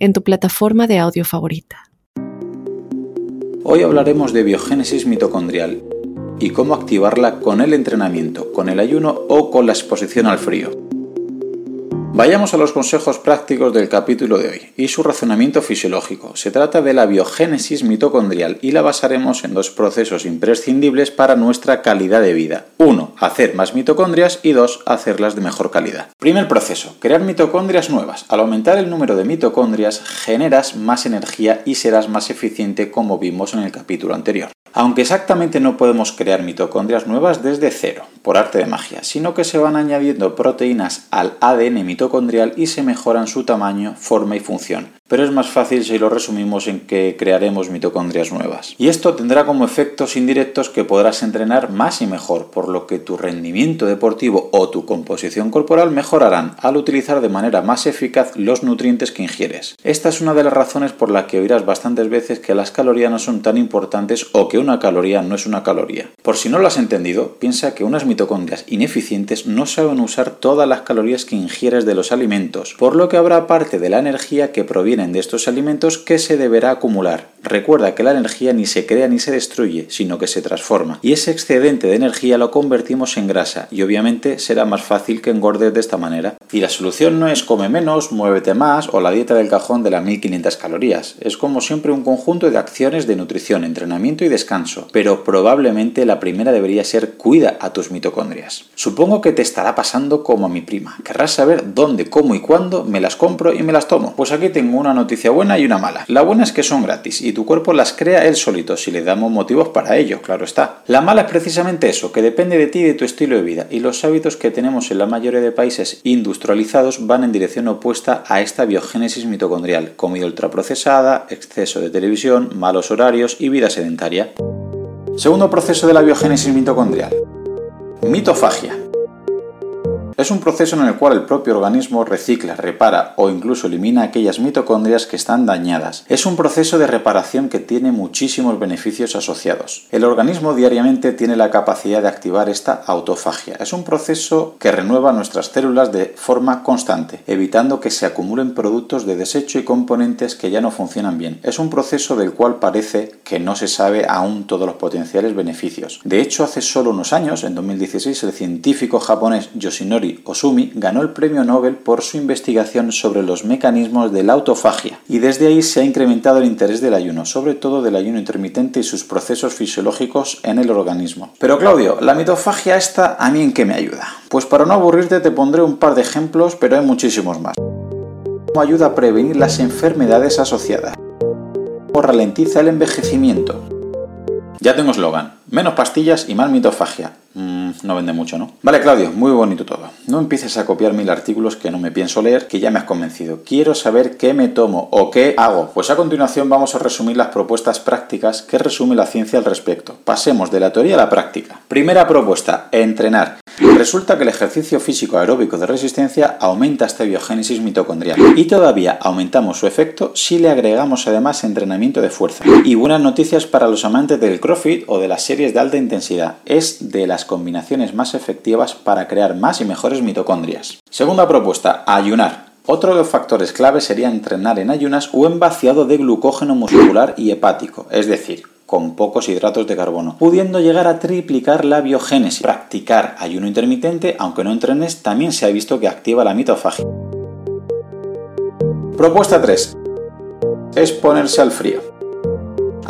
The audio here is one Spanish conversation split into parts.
en tu plataforma de audio favorita. Hoy hablaremos de biogénesis mitocondrial y cómo activarla con el entrenamiento, con el ayuno o con la exposición al frío. Vayamos a los consejos prácticos del capítulo de hoy y su razonamiento fisiológico. Se trata de la biogénesis mitocondrial y la basaremos en dos procesos imprescindibles para nuestra calidad de vida. Uno, hacer más mitocondrias y dos, hacerlas de mejor calidad. Primer proceso, crear mitocondrias nuevas. Al aumentar el número de mitocondrias generas más energía y serás más eficiente como vimos en el capítulo anterior. Aunque exactamente no podemos crear mitocondrias nuevas desde cero, por arte de magia, sino que se van añadiendo proteínas al ADN mitocondrial y se mejoran su tamaño, forma y función pero es más fácil si lo resumimos en que crearemos mitocondrias nuevas. Y esto tendrá como efectos indirectos que podrás entrenar más y mejor, por lo que tu rendimiento deportivo o tu composición corporal mejorarán al utilizar de manera más eficaz los nutrientes que ingieres. Esta es una de las razones por la que oirás bastantes veces que las calorías no son tan importantes o que una caloría no es una caloría. Por si no lo has entendido, piensa que unas mitocondrias ineficientes no saben usar todas las calorías que ingieres de los alimentos, por lo que habrá parte de la energía que proviene de estos alimentos que se deberá acumular. Recuerda que la energía ni se crea ni se destruye, sino que se transforma. Y ese excedente de energía lo convertimos en grasa y obviamente será más fácil que engordes de esta manera. Y la solución no es come menos, muévete más o la dieta del cajón de las 1500 calorías. Es como siempre un conjunto de acciones de nutrición, entrenamiento y descanso. Pero probablemente la primera debería ser cuida a tus mitocondrias. Supongo que te estará pasando como a mi prima. Querrás saber dónde, cómo y cuándo me las compro y me las tomo. Pues aquí tengo una noticia buena y una mala. La buena es que son gratis y tu cuerpo las crea él solito si le damos motivos para ello, claro está. La mala es precisamente eso, que depende de ti y de tu estilo de vida y los hábitos que tenemos en la mayoría de países industrializados van en dirección opuesta a esta biogénesis mitocondrial, comida ultraprocesada, exceso de televisión, malos horarios y vida sedentaria. Segundo proceso de la biogénesis mitocondrial. Mitofagia. Es un proceso en el cual el propio organismo recicla, repara o incluso elimina aquellas mitocondrias que están dañadas. Es un proceso de reparación que tiene muchísimos beneficios asociados. El organismo diariamente tiene la capacidad de activar esta autofagia. Es un proceso que renueva nuestras células de forma constante, evitando que se acumulen productos de desecho y componentes que ya no funcionan bien. Es un proceso del cual parece que no se sabe aún todos los potenciales beneficios. De hecho, hace solo unos años, en 2016, el científico japonés Yoshinori Osumi ganó el premio Nobel por su investigación sobre los mecanismos de la autofagia y desde ahí se ha incrementado el interés del ayuno, sobre todo del ayuno intermitente y sus procesos fisiológicos en el organismo. Pero Claudio, la mitofagia esta a mí en qué me ayuda? Pues para no aburrirte te pondré un par de ejemplos, pero hay muchísimos más. ¿Cómo ayuda a prevenir las enfermedades asociadas? ¿Cómo ralentiza el envejecimiento? Ya tengo eslogan, menos pastillas y más mitofagia. Mm, no vende mucho, ¿no? Vale, Claudio, muy bonito todo. No empieces a copiar mil artículos que no me pienso leer, que ya me has convencido. Quiero saber qué me tomo o qué hago. Pues a continuación vamos a resumir las propuestas prácticas que resume la ciencia al respecto. Pasemos de la teoría a la práctica. Primera propuesta, entrenar. Resulta que el ejercicio físico aeróbico de resistencia aumenta esta biogénesis mitocondrial y todavía aumentamos su efecto si le agregamos además entrenamiento de fuerza. Y buenas noticias para los amantes del CrossFit o de las series de alta intensidad. Es de las combinaciones más efectivas para crear más y mejores mitocondrias. Segunda propuesta, ayunar. Otro de los factores clave sería entrenar en ayunas o en vaciado de glucógeno muscular y hepático, es decir, con pocos hidratos de carbono, pudiendo llegar a triplicar la biogénesis. Practicar ayuno intermitente, aunque no entrenes, también se ha visto que activa la mitofagia. Propuesta 3. Exponerse al frío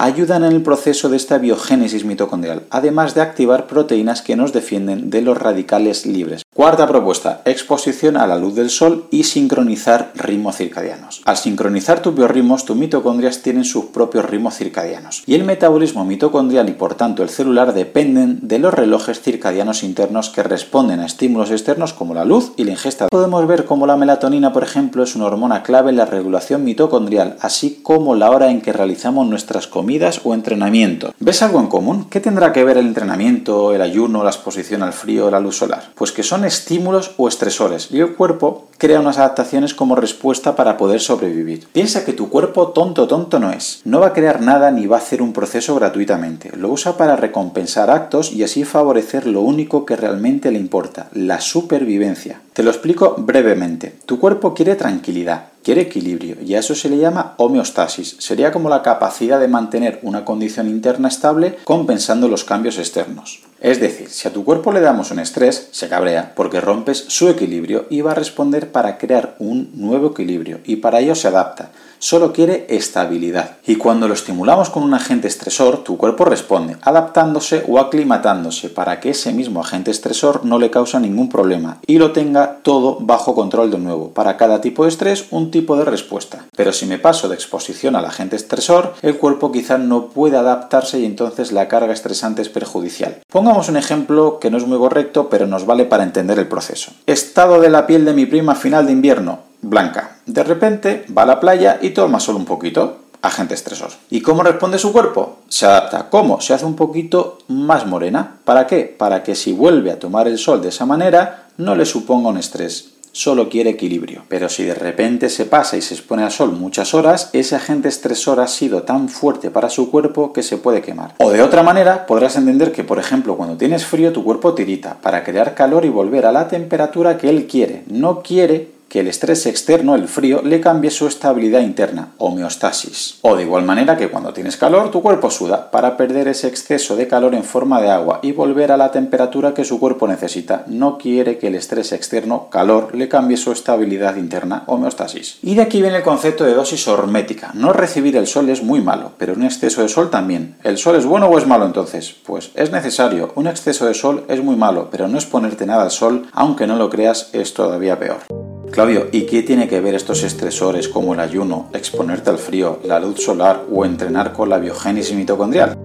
ayudan en el proceso de esta biogénesis mitocondrial, además de activar proteínas que nos defienden de los radicales libres. Cuarta propuesta, exposición a la luz del sol y sincronizar ritmos circadianos. Al sincronizar tus biorritmos, tus mitocondrias tienen sus propios ritmos circadianos y el metabolismo mitocondrial y por tanto el celular dependen de los relojes circadianos internos que responden a estímulos externos como la luz y la ingesta. Podemos ver cómo la melatonina, por ejemplo, es una hormona clave en la regulación mitocondrial, así como la hora en que realizamos nuestras comidas o entrenamiento. ¿Ves algo en común? ¿Qué tendrá que ver el entrenamiento, el ayuno, la exposición al frío, la luz solar? Pues que son estímulos o estresores y el cuerpo crea unas adaptaciones como respuesta para poder sobrevivir. Piensa que tu cuerpo tonto tonto no es. No va a crear nada ni va a hacer un proceso gratuitamente. Lo usa para recompensar actos y así favorecer lo único que realmente le importa, la supervivencia. Te lo explico brevemente. Tu cuerpo quiere tranquilidad, quiere equilibrio y a eso se le llama homeostasis. Sería como la capacidad de mantener una condición interna estable compensando los cambios externos. Es decir, si a tu cuerpo le damos un estrés, se cabrea porque rompes su equilibrio y va a responder para crear un nuevo equilibrio y para ello se adapta solo quiere estabilidad. Y cuando lo estimulamos con un agente estresor, tu cuerpo responde, adaptándose o aclimatándose para que ese mismo agente estresor no le cause ningún problema y lo tenga todo bajo control de nuevo. Para cada tipo de estrés, un tipo de respuesta. Pero si me paso de exposición al agente estresor, el cuerpo quizá no puede adaptarse y entonces la carga estresante es perjudicial. Pongamos un ejemplo que no es muy correcto, pero nos vale para entender el proceso. Estado de la piel de mi prima final de invierno blanca. De repente va a la playa y toma solo un poquito. Agente estresor. ¿Y cómo responde su cuerpo? Se adapta. ¿Cómo? Se hace un poquito más morena. ¿Para qué? Para que si vuelve a tomar el sol de esa manera no le suponga un estrés solo quiere equilibrio. Pero si de repente se pasa y se expone al sol muchas horas, ese agente estresor ha sido tan fuerte para su cuerpo que se puede quemar. O de otra manera, podrás entender que, por ejemplo, cuando tienes frío, tu cuerpo tirita para crear calor y volver a la temperatura que él quiere. No quiere que el estrés externo, el frío, le cambie su estabilidad interna, homeostasis. O de igual manera que cuando tienes calor, tu cuerpo suda para perder ese exceso de calor en forma de agua y volver a la temperatura que su cuerpo necesita. No quiere que el estrés externo, calor, le cambie su estabilidad interna, homeostasis. Y de aquí viene el concepto de dosis hormética. No recibir el sol es muy malo, pero un exceso de sol también. ¿El sol es bueno o es malo entonces? Pues es necesario. Un exceso de sol es muy malo, pero no es ponerte nada al sol, aunque no lo creas, es todavía peor. Claudio, ¿y qué tiene que ver estos estresores como el ayuno, exponerte al frío, la luz solar o entrenar con la biogénesis mitocondrial?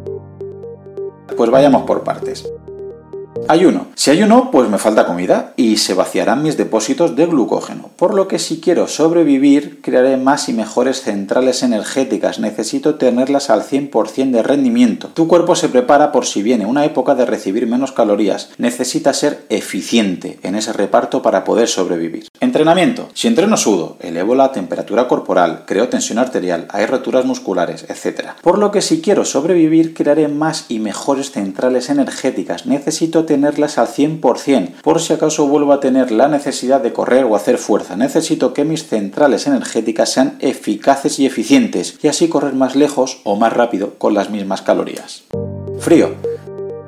Pues vayamos por partes. Ayuno. Si ayuno, pues me falta comida y se vaciarán mis depósitos de glucógeno. Por lo que si quiero sobrevivir, crearé más y mejores centrales energéticas. Necesito tenerlas al 100% de rendimiento. Tu cuerpo se prepara por si viene una época de recibir menos calorías. Necesita ser eficiente en ese reparto para poder sobrevivir. Entrenamiento. Si entreno sudo, elevo la temperatura corporal, creo tensión arterial, hay roturas musculares, etc. Por lo que si quiero sobrevivir, crearé más y mejores centrales energéticas. Necesito tenerlas al 100%, por si acaso vuelvo a tener la necesidad de correr o hacer fuerza. Necesito que mis centrales energéticas sean eficaces y eficientes, y así correr más lejos o más rápido con las mismas calorías. Frío.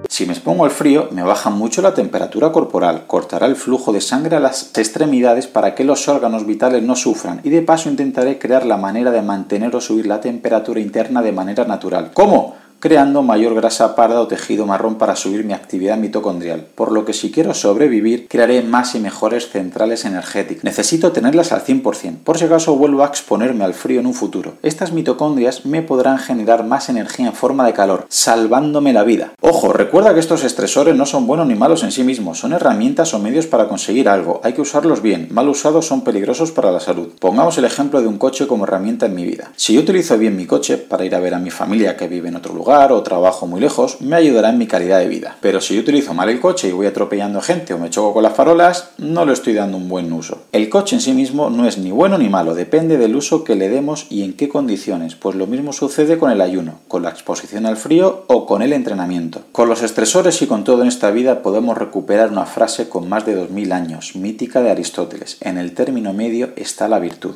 Si me expongo al frío, me baja mucho la temperatura corporal, cortará el flujo de sangre a las extremidades para que los órganos vitales no sufran y de paso intentaré crear la manera de mantener o subir la temperatura interna de manera natural. ¿Cómo? Creando mayor grasa parda o tejido marrón para subir mi actividad mitocondrial, por lo que si quiero sobrevivir, crearé más y mejores centrales energéticas. Necesito tenerlas al 100%, por si acaso vuelvo a exponerme al frío en un futuro. Estas mitocondrias me podrán generar más energía en forma de calor, salvándome la vida. Ojo, recuerda que estos estresores no son buenos ni malos en sí mismos, son herramientas o medios para conseguir algo, hay que usarlos bien, mal usados son peligrosos para la salud. Pongamos el ejemplo de un coche como herramienta en mi vida. Si yo utilizo bien mi coche para ir a ver a mi familia que vive en otro o trabajo muy lejos, me ayudará en mi calidad de vida. Pero si yo utilizo mal el coche y voy atropellando gente o me choco con las farolas, no le estoy dando un buen uso. El coche en sí mismo no es ni bueno ni malo, depende del uso que le demos y en qué condiciones, pues lo mismo sucede con el ayuno, con la exposición al frío o con el entrenamiento. Con los estresores y con todo en esta vida podemos recuperar una frase con más de 2000 años, mítica de Aristóteles, en el término medio está la virtud.